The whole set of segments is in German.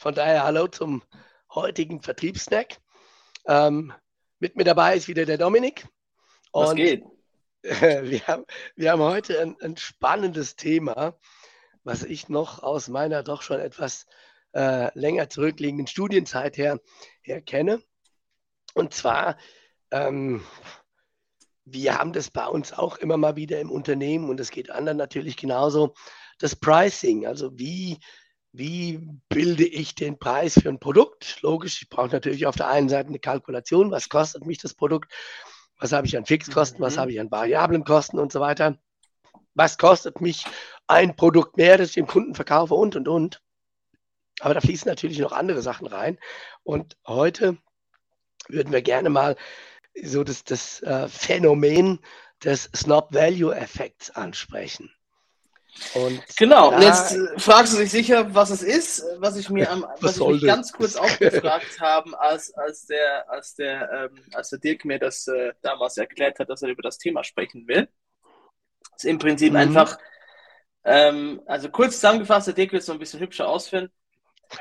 Von daher hallo zum heutigen Vertriebssnack. Ähm, mit mir dabei ist wieder der Dominik. Und Was geht? wir, haben, wir haben heute ein, ein, spannendes Thema, was ich noch aus meiner doch schon etwas äh, länger zurückliegenden Studienzeit her, her kenne. Und zwar, ähm, wir haben das bei uns auch immer mal wieder im Unternehmen und es geht anderen natürlich genauso, das Pricing. Also wie wie bilde ich den Preis für ein Produkt? Logisch, ich brauche natürlich auf der einen Seite eine Kalkulation, was kostet mich das Produkt, was habe ich an Fixkosten, mhm. was habe ich an variablen Kosten und so weiter. Was kostet mich ein Produkt mehr, das ich dem Kunden verkaufe und, und, und. Aber da fließen natürlich noch andere Sachen rein. Und heute würden wir gerne mal so das, das äh, Phänomen des Snob-Value-Effekts ansprechen. Und genau, und jetzt äh, fragst du dich sicher, was es ist, was ich mir am, was, was ich mich ganz kurz auch gefragt habe, als, als, der, als, der, ähm, als der Dirk mir das äh, damals erklärt hat, dass er über das Thema sprechen will. Das ist im Prinzip mhm. einfach, ähm, also kurz zusammengefasst, der Dirk wird es so ein bisschen hübscher ausführen.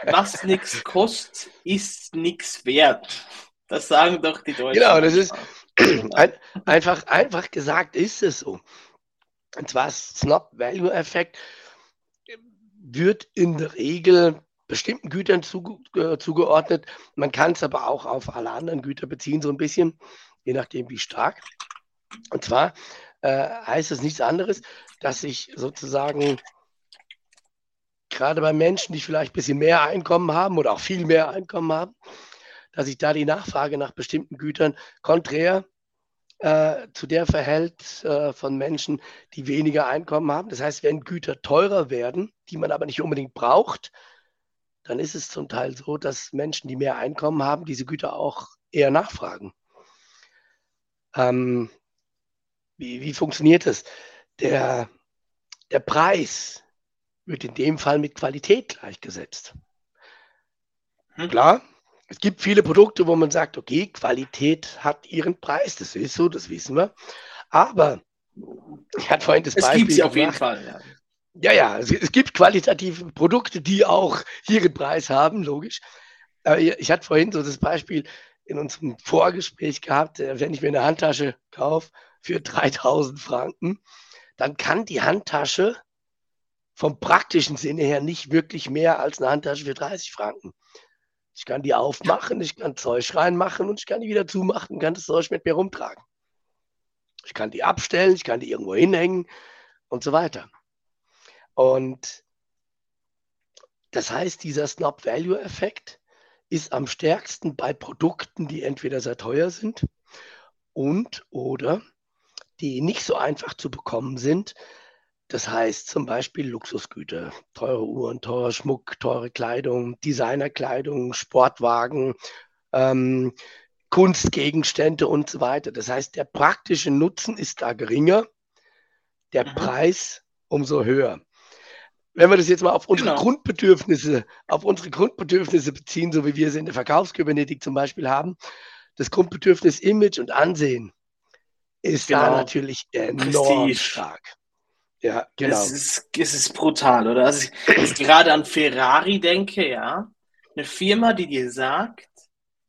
Was nichts kostet, ist nichts wert. Das sagen doch die Deutschen. Genau, das ist ein, einfach, einfach gesagt ist es so. Und zwar Snob-Value-Effekt wird in der Regel bestimmten Gütern zu, äh, zugeordnet. Man kann es aber auch auf alle anderen Güter beziehen, so ein bisschen, je nachdem wie stark. Und zwar äh, heißt es nichts anderes, dass sich sozusagen gerade bei Menschen, die vielleicht ein bisschen mehr Einkommen haben oder auch viel mehr Einkommen haben, dass sich da die Nachfrage nach bestimmten Gütern konträr äh, zu der verhält äh, von Menschen, die weniger Einkommen haben. Das heißt, wenn Güter teurer werden, die man aber nicht unbedingt braucht, dann ist es zum Teil so, dass Menschen, die mehr Einkommen haben, diese Güter auch eher nachfragen. Ähm, wie, wie funktioniert das? Der, der Preis wird in dem Fall mit Qualität gleichgesetzt. Hm. Klar, es gibt viele Produkte, wo man sagt, okay, Qualität hat ihren Preis, das ist so, das wissen wir. Aber ich hatte vorhin das es Beispiel. Es gibt sie auf jeden Fall, ja. Ja, ja, es, es, gibt qualitative Produkte, die auch ihren Preis haben, logisch. Aber ich hatte vorhin so das Beispiel in unserem Vorgespräch gehabt, äh, wenn ich mir eine Handtasche kaufe für 3000 Franken, dann kann die Handtasche vom praktischen Sinne her nicht wirklich mehr als eine Handtasche für 30 Franken. Ich kann die aufmachen, ich kann Zeug reinmachen und ich kann die wieder zumachen und kann das Zeug mit mir rumtragen. Ich kann die abstellen, ich kann die irgendwo hinhängen und so weiter. Und das heißt, dieser Snob-Value-Effekt ist am stärksten bei Produkten, die entweder sehr teuer sind und oder die nicht so einfach zu bekommen sind, das heißt zum Beispiel Luxusgüter, teure Uhren, teurer Schmuck, teure Kleidung, Designerkleidung, Sportwagen, ähm, Kunstgegenstände und so weiter. Das heißt, der praktische Nutzen ist da geringer, der mhm. Preis umso höher. Wenn wir das jetzt mal auf unsere genau. Grundbedürfnisse, auf unsere Grundbedürfnisse beziehen, so wie wir sie in der Verkaufskybernetik zum Beispiel haben, das Grundbedürfnis Image und Ansehen ist genau. da natürlich enorm Prestige. stark. Ja, genau. Es ist, es ist brutal, oder? Also ich jetzt gerade an Ferrari denke, ja. Eine Firma, die dir sagt,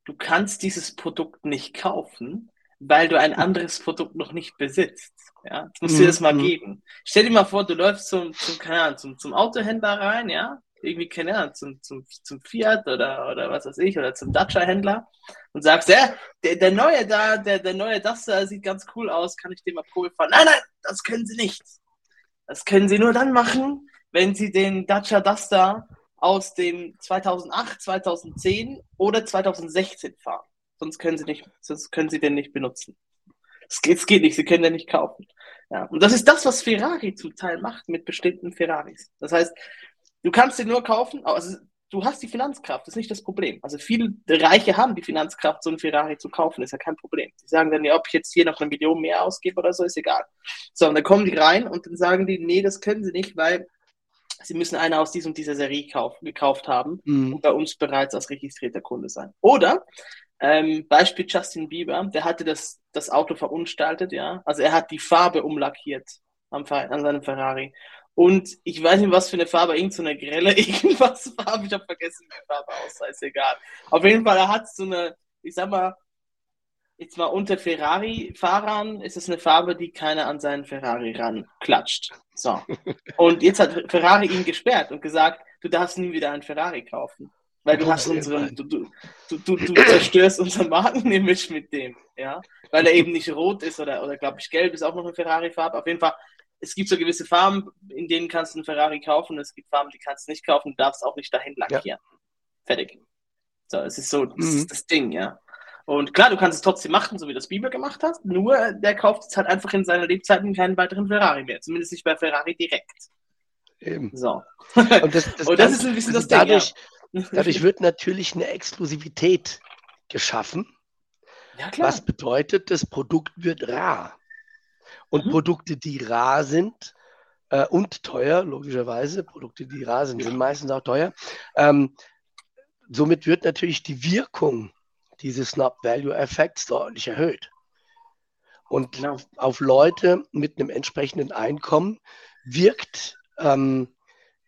du kannst dieses Produkt nicht kaufen, weil du ein anderes Produkt noch nicht besitzt. Ja, das muss mhm. dir das mal mhm. geben. Stell dir mal vor, du läufst zum, zum, keine Ahnung, zum, zum Autohändler rein, ja, irgendwie, keine Ahnung, zum, zum, zum Fiat oder, oder was weiß ich, oder zum Dacia-Händler und sagst, ja, der, der neue da, der, der neue das da sieht ganz cool aus, kann ich dir mal Probe fahren? Nein, nein, das können sie nicht. Das können sie nur dann machen, wenn sie den Dacia Duster aus dem 2008, 2010 oder 2016 fahren. Sonst können sie nicht, sonst können sie den nicht benutzen. Es geht, geht nicht, sie können den nicht kaufen. Ja, und das ist das, was Ferrari zum Teil macht mit bestimmten Ferraris. Das heißt, du kannst den nur kaufen, also du hast die Finanzkraft, das ist nicht das Problem. Also viele Reiche haben die Finanzkraft, so einen Ferrari zu kaufen, ist ja kein Problem. Die sagen dann, ja, ob ich jetzt hier noch eine Million mehr ausgebe oder so, ist egal. So, und dann kommen die rein und dann sagen die, nee, das können sie nicht, weil sie müssen eine aus dieser und dieser Serie kauf, gekauft haben mhm. und bei uns bereits als registrierter Kunde sein. Oder ähm, Beispiel Justin Bieber, der hatte das, das Auto verunstaltet, ja. Also er hat die Farbe umlackiert am, an seinem Ferrari. Und ich weiß nicht, was für eine Farbe, irgend so eine grelle, irgendwas Farbe, ich habe vergessen, wie die Farbe aussah, ist egal. Auf jeden Fall, er hat so eine, ich sag mal, jetzt mal unter Ferrari-Fahrern ist es eine Farbe, die keiner an seinen Ferrari ranklatscht. So. Und jetzt hat Ferrari ihn gesperrt und gesagt, du darfst nie wieder einen Ferrari kaufen. Weil du hast unseren, du, du, du, du, zerstörst unser Markenimage mit dem, ja. Weil er eben nicht rot ist oder, oder glaube ich, gelb ist auch noch eine Ferrari-Farbe. Auf jeden Fall es gibt so gewisse Farben, in denen kannst du einen Ferrari kaufen, es gibt Farben, die kannst du nicht kaufen, du darfst auch nicht dahin lackieren. Ja. Fertig. So, es ist so, das mhm. ist das Ding, ja. Und klar, du kannst es trotzdem machen, so wie das Bieber gemacht hat, nur der kauft jetzt halt einfach in seiner Lebzeiten keinen weiteren Ferrari mehr. Zumindest nicht bei Ferrari direkt. Eben. So. Und das, das, Und das ist ein bisschen das Ding. Dadurch, ja. dadurch wird natürlich eine Exklusivität geschaffen. Ja, klar. Was bedeutet, das Produkt wird rar. Und mhm. Produkte, die rar sind äh, und teuer, logischerweise, Produkte, die rar sind, sind meistens auch teuer. Ähm, somit wird natürlich die Wirkung dieses Snap-Value-Effekts deutlich erhöht. Und genau. auf Leute mit einem entsprechenden Einkommen wirkt ähm,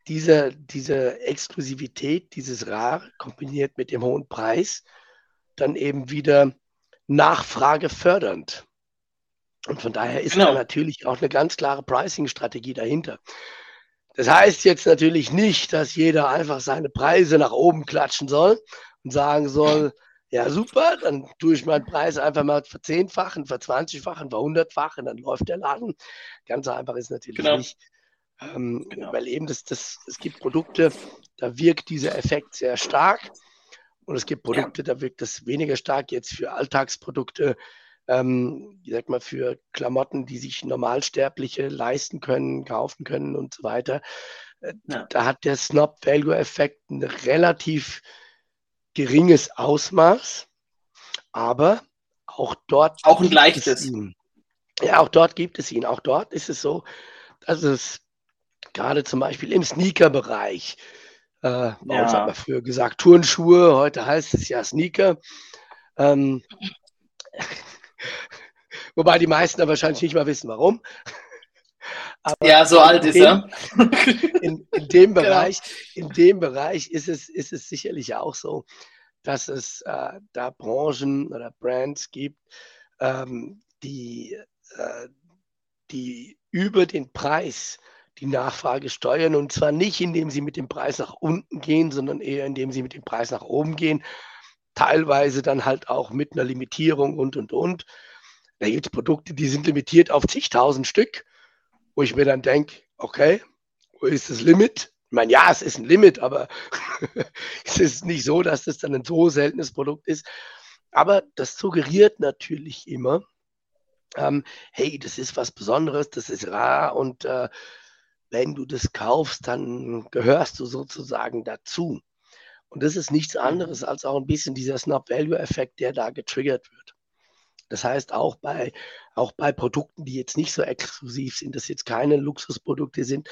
diese, diese Exklusivität, dieses Rar kombiniert mit dem hohen Preis dann eben wieder nachfragefördernd. Und von daher ist genau. da natürlich auch eine ganz klare Pricing-Strategie dahinter. Das heißt jetzt natürlich nicht, dass jeder einfach seine Preise nach oben klatschen soll und sagen soll, ja super, dann tue ich meinen Preis einfach mal verzehnfachen, verzwanzigfachen, verhundertfachen, dann läuft der Laden. Ganz einfach ist natürlich genau. nicht. Ähm, genau. Weil eben das, das, es gibt Produkte, da wirkt dieser Effekt sehr stark. Und es gibt Produkte, ja. da wirkt das weniger stark. Jetzt für Alltagsprodukte ähm, ich sag mal, für Klamotten, die sich Normalsterbliche leisten können, kaufen können und so weiter. Äh, ja. Da hat der Snob-Value-Effekt ein relativ geringes Ausmaß, aber auch dort. Auch ein leichtes. Ja, auch dort gibt es ihn. Auch dort ist es so, dass es gerade zum Beispiel im Sneaker-Bereich, äh, bei ja. uns hat man früher gesagt Turnschuhe, heute heißt es ja Sneaker. Ähm, Wobei die meisten da wahrscheinlich nicht mal wissen, warum. Aber ja, so alt ist er. In, in, dem genau. Bereich, genau. in dem Bereich ist es, ist es sicherlich auch so, dass es äh, da Branchen oder Brands gibt, ähm, die, äh, die über den Preis die Nachfrage steuern und zwar nicht, indem sie mit dem Preis nach unten gehen, sondern eher indem sie mit dem Preis nach oben gehen teilweise dann halt auch mit einer Limitierung und, und, und. Da gibt es Produkte, die sind limitiert auf zigtausend Stück, wo ich mir dann denke, okay, wo ist das Limit? Ich meine, ja, es ist ein Limit, aber es ist nicht so, dass das dann ein so seltenes Produkt ist. Aber das suggeriert natürlich immer, ähm, hey, das ist was Besonderes, das ist rar und äh, wenn du das kaufst, dann gehörst du sozusagen dazu. Und das ist nichts anderes als auch ein bisschen dieser Snap-Value-Effekt, der da getriggert wird. Das heißt, auch bei, auch bei Produkten, die jetzt nicht so exklusiv sind, dass jetzt keine Luxusprodukte sind,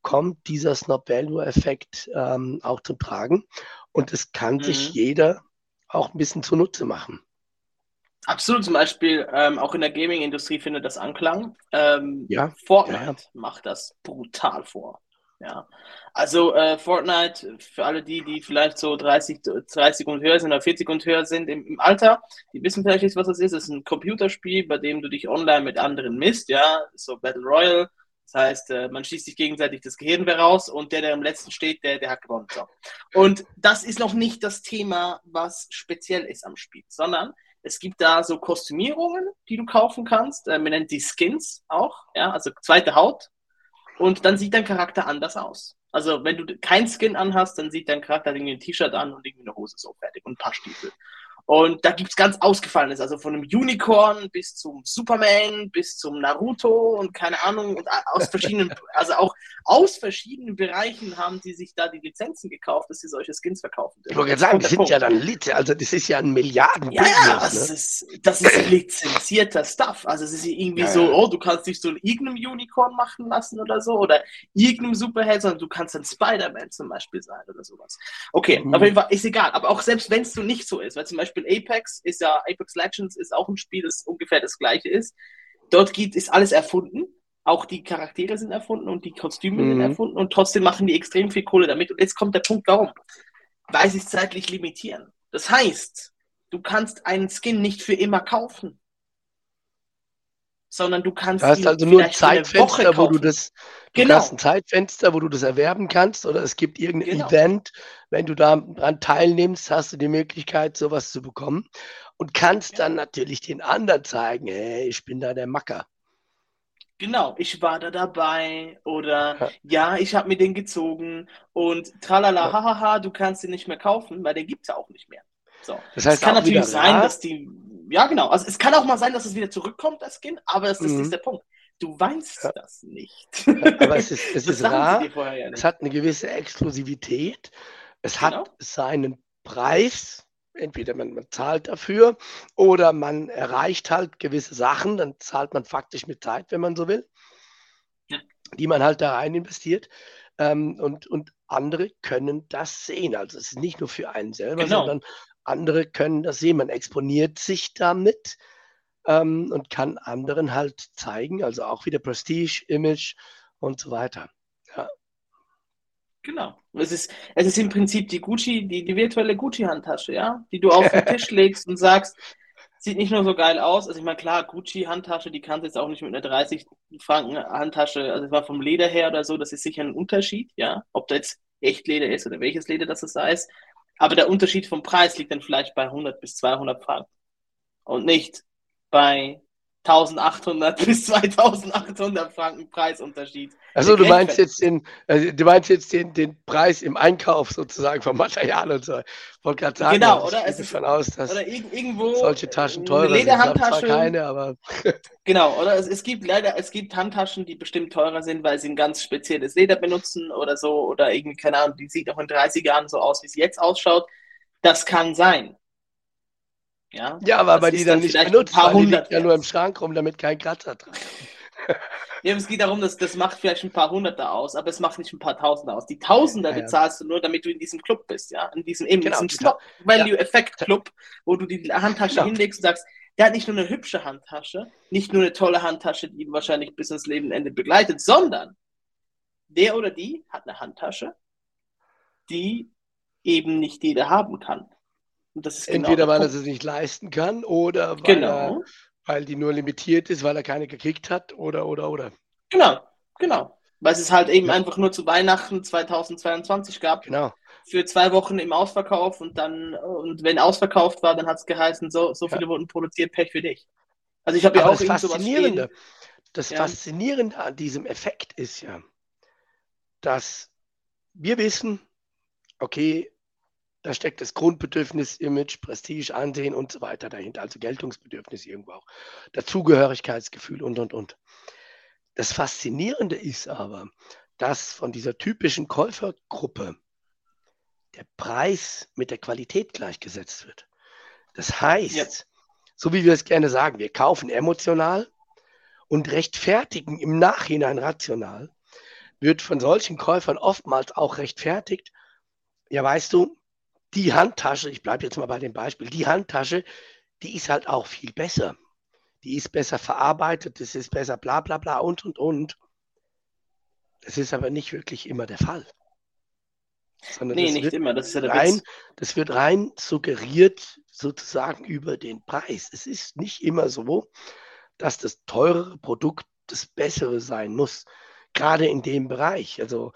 kommt dieser Snap-Value-Effekt ähm, auch zum Tragen. Und es kann mhm. sich jeder auch ein bisschen zunutze machen. Absolut, zum Beispiel ähm, auch in der Gaming-Industrie findet das Anklang. Ähm, ja, Fortnite ja. macht das brutal vor. Ja. Also äh, Fortnite, für alle die, die vielleicht so 30, 30 und höher sind oder 40 und höher sind im, im Alter, die wissen vielleicht nicht, was das ist. Es ist ein Computerspiel, bei dem du dich online mit anderen misst, ja, so Battle Royale. Das heißt, äh, man schießt sich gegenseitig das Gehirn raus und der, der am letzten steht, der, der hat gewonnen. So. Und das ist noch nicht das Thema, was speziell ist am Spiel, sondern es gibt da so Kostümierungen, die du kaufen kannst. Äh, man nennt die Skins auch, ja, also zweite Haut, und dann sieht dein Charakter anders aus. Also wenn du kein Skin anhast, dann sieht dein Charakter irgendwie ein T-Shirt an und irgendwie eine Hose so fertig und ein paar Stiefel. Und da gibt es ganz Ausgefallenes, also von einem Unicorn bis zum Superman, bis zum Naruto und keine Ahnung, und aus verschiedenen, also auch aus verschiedenen Bereichen haben sie sich da die Lizenzen gekauft, dass sie solche Skins verkaufen. Ich wollte gerade sagen, das sind ja dann Lite, also das ist ja ein Milliarden. Ja, ja, das, ne? ist, das ist lizenzierter Stuff. Also es ist irgendwie ja, so, ja. oh, du kannst dich so in irgendeinem Unicorn machen lassen oder so, oder irgendeinem Superheld, sondern du kannst dann Spider-Man zum Beispiel sein oder sowas. Okay, mhm. auf jeden Fall ist egal, aber auch selbst wenn es so nicht so ist, weil zum Beispiel Beispiel Apex ist ja, Apex Legends ist auch ein Spiel, das ungefähr das gleiche ist. Dort geht, ist alles erfunden. Auch die Charaktere sind erfunden und die Kostüme mhm. sind erfunden und trotzdem machen die extrem viel Kohle damit. Und jetzt kommt der Punkt, warum? Weil sie es zeitlich limitieren. Das heißt, du kannst einen Skin nicht für immer kaufen sondern du kannst. Du hast also nur ein Zeitfenster, wo du das. Du genau. hast ein Zeitfenster, wo du das erwerben kannst, oder es gibt irgendein genau. Event, wenn du daran teilnimmst, hast du die Möglichkeit, sowas zu bekommen und kannst ja. dann natürlich den anderen zeigen, hey, ich bin da der Macker. Genau, ich war da dabei oder ja, ja ich habe mir den gezogen und tralala, ja. hahaha, du kannst den nicht mehr kaufen, weil den gibt es ja auch nicht mehr. So. Das heißt, es kann natürlich sein, dass die ja, genau. Also es kann auch mal sein, dass es wieder zurückkommt, das Skin, aber das ist mhm. nicht der Punkt. Du weißt ja. das nicht. aber es ist, es ist rar. Ja es hat eine gewisse Exklusivität. Es genau. hat seinen Preis. Entweder man, man, zahlt dafür oder man erreicht halt gewisse Sachen. Dann zahlt man faktisch mit Zeit, wenn man so will, ja. die man halt da rein investiert. Ähm, und, und andere können das sehen. Also es ist nicht nur für einen selber, genau. sondern andere können das sehen. Man exponiert sich damit ähm, und kann anderen halt zeigen, also auch wieder Prestige, Image und so weiter. Ja. Genau. Es ist, es ist im Prinzip die Gucci, die, die virtuelle Gucci-Handtasche, ja, die du auf den Tisch legst und sagst, sieht nicht nur so geil aus. Also ich meine, klar, Gucci-Handtasche, die kannst du jetzt auch nicht mit einer 30 Franken Handtasche, also es war vom Leder her oder so, das ist sicher ein Unterschied, ja, ob da jetzt Echtleder ist oder welches Leder das da ist. Aber der Unterschied vom Preis liegt dann vielleicht bei 100 bis 200 Franken. Und nicht bei 1800 bis 2800 Franken Preisunterschied. Also du meinst jetzt den, also du meinst jetzt den, den Preis im Einkauf sozusagen vom Material und so. Ich wollte gerade sagen, genau, oder? Es ist aus, dass oder irgendwo solche Taschen teurer sind. Lederhandtaschen, keine, aber genau, oder? Es, es gibt leider, es gibt Handtaschen, die bestimmt teurer sind, weil sie ein ganz spezielles Leder benutzen oder so oder irgendwie keine Ahnung, die sieht auch in 30 Jahren so aus, wie sie jetzt ausschaut. Das kann sein. Ja, ja aber weil die dann nicht benutzt, weil die liegt ja nur im Schrank rum, damit kein Kratzer dran Ja, es geht darum, dass das macht vielleicht ein paar Hunderte aus, aber es macht nicht ein paar Tausende aus. Die Tausender ja, ja. bezahlst du nur, damit du in diesem Club bist, ja, in diesem eben genau, diesem Stop Value Effect Club, wo du die Handtasche genau. hinlegst und sagst, der hat nicht nur eine hübsche Handtasche, nicht nur eine tolle Handtasche, die ihn wahrscheinlich bis ins Lebenende begleitet, sondern der oder die hat eine Handtasche, die eben nicht jeder haben kann. Genau Entweder weil er es nicht leisten kann oder weil, genau. er, weil die nur limitiert ist, weil er keine gekriegt hat oder, oder, oder. Genau, genau. Weil es halt eben ja. einfach nur zu Weihnachten 2022 gab. Genau. Für zwei Wochen im Ausverkauf und dann, und wenn ausverkauft war, dann hat es geheißen, so, so viele ja. wurden produziert, Pech für dich. Also ich habe ja auch das Faszinierende, das ja. Faszinierende an diesem Effekt ist ja, dass wir wissen, okay, da steckt das Grundbedürfnis, Image, Prestige, Ansehen und so weiter dahinter, also Geltungsbedürfnis irgendwo auch, Dazugehörigkeitsgefühl und, und, und. Das Faszinierende ist aber, dass von dieser typischen Käufergruppe der Preis mit der Qualität gleichgesetzt wird. Das heißt, ja. so wie wir es gerne sagen, wir kaufen emotional und rechtfertigen im Nachhinein rational, wird von solchen Käufern oftmals auch rechtfertigt, ja weißt du, die Handtasche, ich bleibe jetzt mal bei dem Beispiel, die Handtasche, die ist halt auch viel besser. Die ist besser verarbeitet, das ist besser bla bla bla und und und. Das ist aber nicht wirklich immer der Fall. Sondern nee, nicht immer, das ist ja der rein, Witz. Das wird rein suggeriert sozusagen über den Preis. Es ist nicht immer so, dass das teurere Produkt das bessere sein muss. Gerade in dem Bereich. Also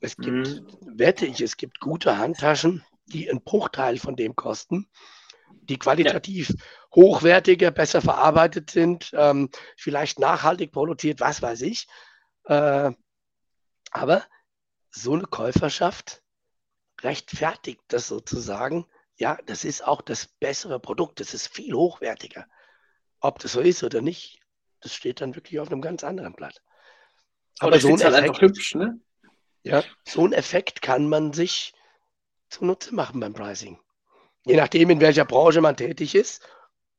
es gibt, mhm. wette ich, es gibt gute Handtaschen, die einen Bruchteil von dem kosten, die qualitativ ja. hochwertiger, besser verarbeitet sind, ähm, vielleicht nachhaltig produziert, was weiß ich. Äh, aber so eine Käuferschaft rechtfertigt das sozusagen, ja, das ist auch das bessere Produkt, das ist viel hochwertiger. Ob das so ist oder nicht, das steht dann wirklich auf einem ganz anderen Blatt. Aber, Aber so ein halt Effekt, hübsch, ne? Ja, so einen Effekt kann man sich zunutze machen beim Pricing. Je nachdem, in welcher Branche man tätig ist,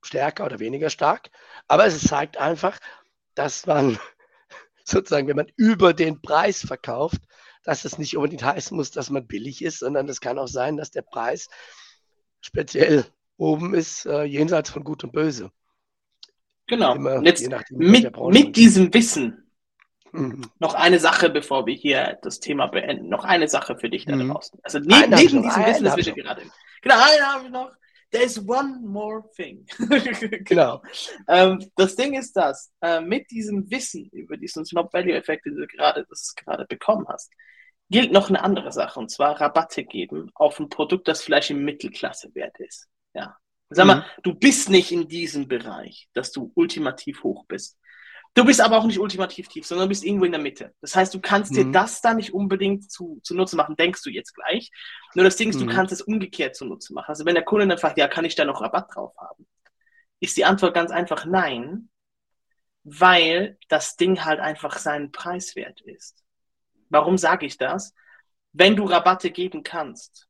stärker oder weniger stark. Aber es zeigt einfach, dass man sozusagen, wenn man über den Preis verkauft, dass es nicht unbedingt heißen muss, dass man billig ist, sondern es kann auch sein, dass der Preis speziell oben ist, äh, jenseits von Gut und Böse. Genau. Immer, jetzt mit, mit diesem Wissen mhm. noch eine Sache, bevor wir hier das Thema beenden. Noch eine Sache für dich da mhm. draußen. Also ne neben diesem Wissen, das wir gerade. Genau, eine habe ich noch. There's one more thing. genau. Ähm, das Ding ist das, äh, mit diesem Wissen über diesen Snob-Value-Effekt, den du gerade, das gerade bekommen hast, gilt noch eine andere Sache, und zwar Rabatte geben auf ein Produkt, das vielleicht im Mittelklasse wert ist. Ja. Sag mal, mhm. du bist nicht in diesem Bereich, dass du ultimativ hoch bist. Du bist aber auch nicht ultimativ tief, sondern du bist irgendwo in der Mitte. Das heißt, du kannst mhm. dir das da nicht unbedingt zu, zu Nutze machen, denkst du jetzt gleich. Nur das Ding ist, mhm. du kannst es umgekehrt zu Nutze machen. Also wenn der Kunde dann fragt, ja, kann ich da noch Rabatt drauf haben? Ist die Antwort ganz einfach nein, weil das Ding halt einfach seinen Preis wert ist. Warum sage ich das? Wenn du Rabatte geben kannst,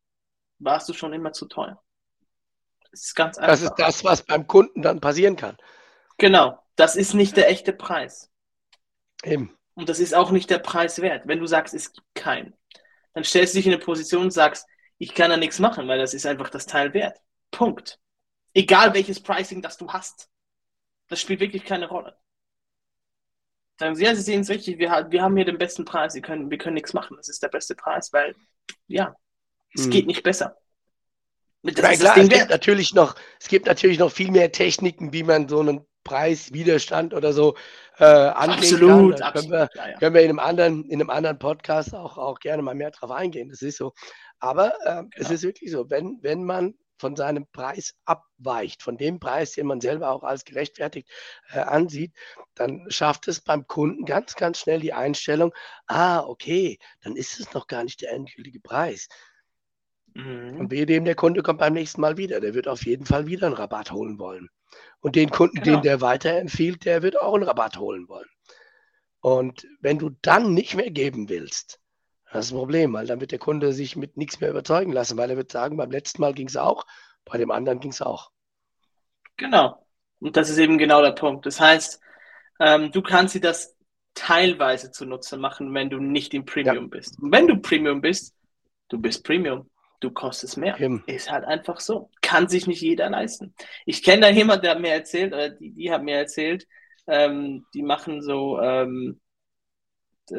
warst du schon immer zu teuer. Das ist ganz einfach. Das ist das, was beim Kunden dann passieren kann. Genau. Das ist nicht der echte Preis. Eben. Und das ist auch nicht der Preis wert. Wenn du sagst, es gibt keinen, dann stellst du dich in eine Position und sagst, ich kann da nichts machen, weil das ist einfach das Teil wert. Punkt. Egal welches Pricing das du hast. Das spielt wirklich keine Rolle. Sagen sie, ja, sie sehen es richtig, wir, wir haben hier den besten Preis, wir können, wir können nichts machen, das ist der beste Preis, weil, ja, es hm. geht nicht besser. Das ja, klar, es gibt, natürlich noch, es gibt natürlich noch viel mehr Techniken, wie man so einen Preiswiderstand oder so äh, angehen absolut, kann. Da können, wir, ja, ja. können wir in einem anderen, in einem anderen Podcast auch, auch gerne mal mehr drauf eingehen. Das ist so. Aber äh, genau. es ist wirklich so, wenn, wenn man von seinem Preis abweicht, von dem Preis, den man selber auch als gerechtfertigt äh, ansieht, dann schafft es beim Kunden ganz, ganz schnell die Einstellung, ah, okay, dann ist es noch gar nicht der endgültige Preis. Mhm. Und wehe dem, der Kunde kommt beim nächsten Mal wieder. Der wird auf jeden Fall wieder einen Rabatt holen wollen. Und den Kunden, genau. den der weiterempfiehlt, der wird auch einen Rabatt holen wollen. Und wenn du dann nicht mehr geben willst, das ist ein Problem, weil dann wird der Kunde sich mit nichts mehr überzeugen lassen, weil er wird sagen, beim letzten Mal ging es auch, bei dem anderen ging es auch. Genau. Und das ist eben genau der Punkt. Das heißt, ähm, du kannst dir das teilweise zunutze machen, wenn du nicht im Premium ja. bist. Und wenn du Premium bist, du bist Premium. Du kostest mehr. Eben. Ist halt einfach so. Kann sich nicht jeder leisten. Ich kenne da jemand, der hat mir erzählt, oder die, die hat mir erzählt, ähm, die machen so ähm, äh,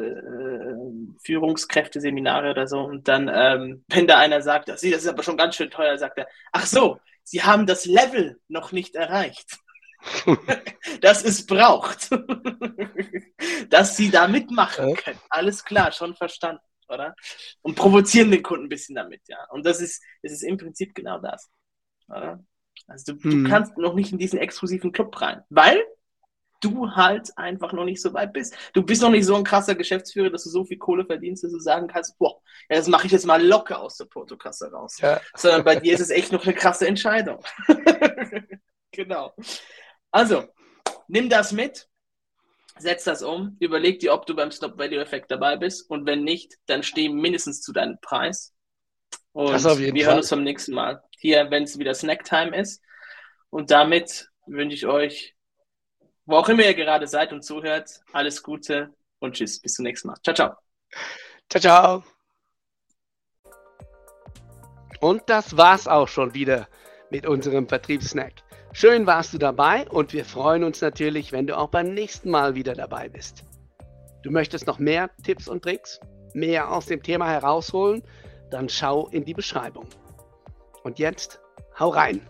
Führungskräfteseminare oder so. Und dann, ähm, wenn da einer sagt, das ist aber schon ganz schön teuer, sagt er, ach so, Sie haben das Level noch nicht erreicht. das es braucht, dass sie da mitmachen können. Alles klar, schon verstanden, oder? Und provozieren den Kunden ein bisschen damit, ja. Und das ist, das ist im Prinzip genau das. Oder? Also du, hm. du kannst noch nicht in diesen exklusiven Club rein, weil du halt einfach noch nicht so weit bist. Du bist noch nicht so ein krasser Geschäftsführer, dass du so viel Kohle verdienst, dass du sagen kannst, boah, ja, das mache ich jetzt mal locker aus der Portokasse raus. Ja. Sondern bei dir ist es echt noch eine krasse Entscheidung. genau. Also, nimm das mit, setz das um, überleg dir, ob du beim Stop-Value-Effekt dabei bist und wenn nicht, dann steh mindestens zu deinem Preis. Und wir Fall. hören uns beim nächsten Mal. Hier, wenn es wieder Snacktime ist. Und damit wünsche ich euch wo auch immer ihr gerade seid und zuhört, alles Gute und tschüss. Bis zum nächsten Mal. Ciao, ciao. Ciao, ciao. Und das war's auch schon wieder mit unserem Vertriebssnack. Schön warst du dabei und wir freuen uns natürlich, wenn du auch beim nächsten Mal wieder dabei bist. Du möchtest noch mehr Tipps und Tricks, mehr aus dem Thema herausholen, dann schau in die Beschreibung. Und jetzt, hau rein!